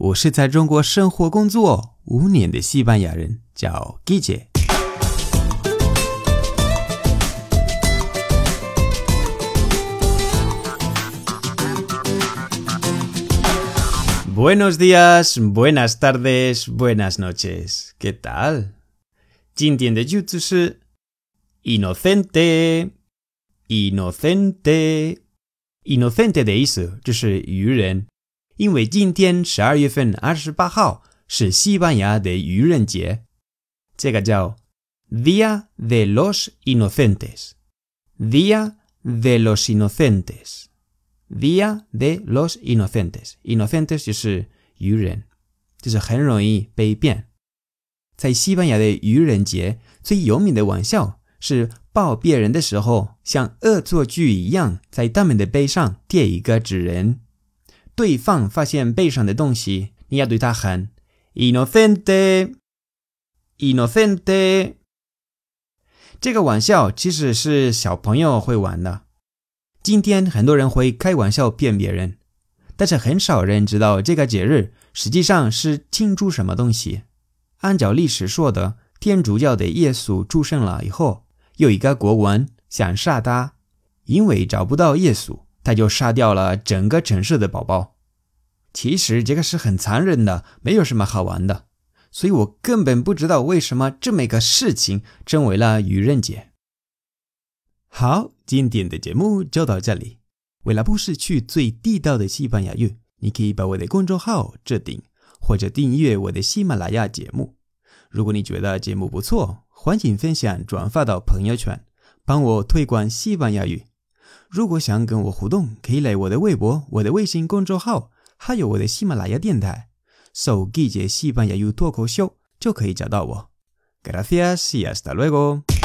我是在中国生活工作五年的西班牙人，叫 Guille。Buenos días, buenas tardes, buenas noches. ¿Qué tal? 今天的句子是 inocente, inocente, inocente 的意思就是愚人。 因为今天十二月份二十八号是西班牙的愚人节，这个叫 Día de los Inocentes，Día de los Inocentes，Día de los Inocentes，Inocentes 就是愚人，就是很容易被骗。在西班牙的愚人节，最有名的玩笑是抱别人的时候，像恶作剧一样，在他们的背上贴一个纸人。对方发现背上的东西，你要对他喊 “inocente”，“inocente”。这个玩笑其实是小朋友会玩的。今天很多人会开玩笑骗别人，但是很少人知道这个节日实际上是庆祝什么东西。按照历史说的，天主教的耶稣出生了以后，有一个国王想杀他，因为找不到耶稣。他就杀掉了整个城市的宝宝。其实这个是很残忍的，没有什么好玩的。所以我根本不知道为什么这么一个事情成为了愚人节。好，今天的节目就到这里。为了不失去最地道的西班牙语，你可以把我的公众号置顶，或者订阅我的喜马拉雅节目。如果你觉得节目不错，欢迎分享转发到朋友圈，帮我推广西班牙语。如果想跟我互动，可以来我的微博、我的微信公众号，还有我的喜马拉雅电台，搜“季节西班牙语脱口秀”就可以找到我。Gracias y hasta luego。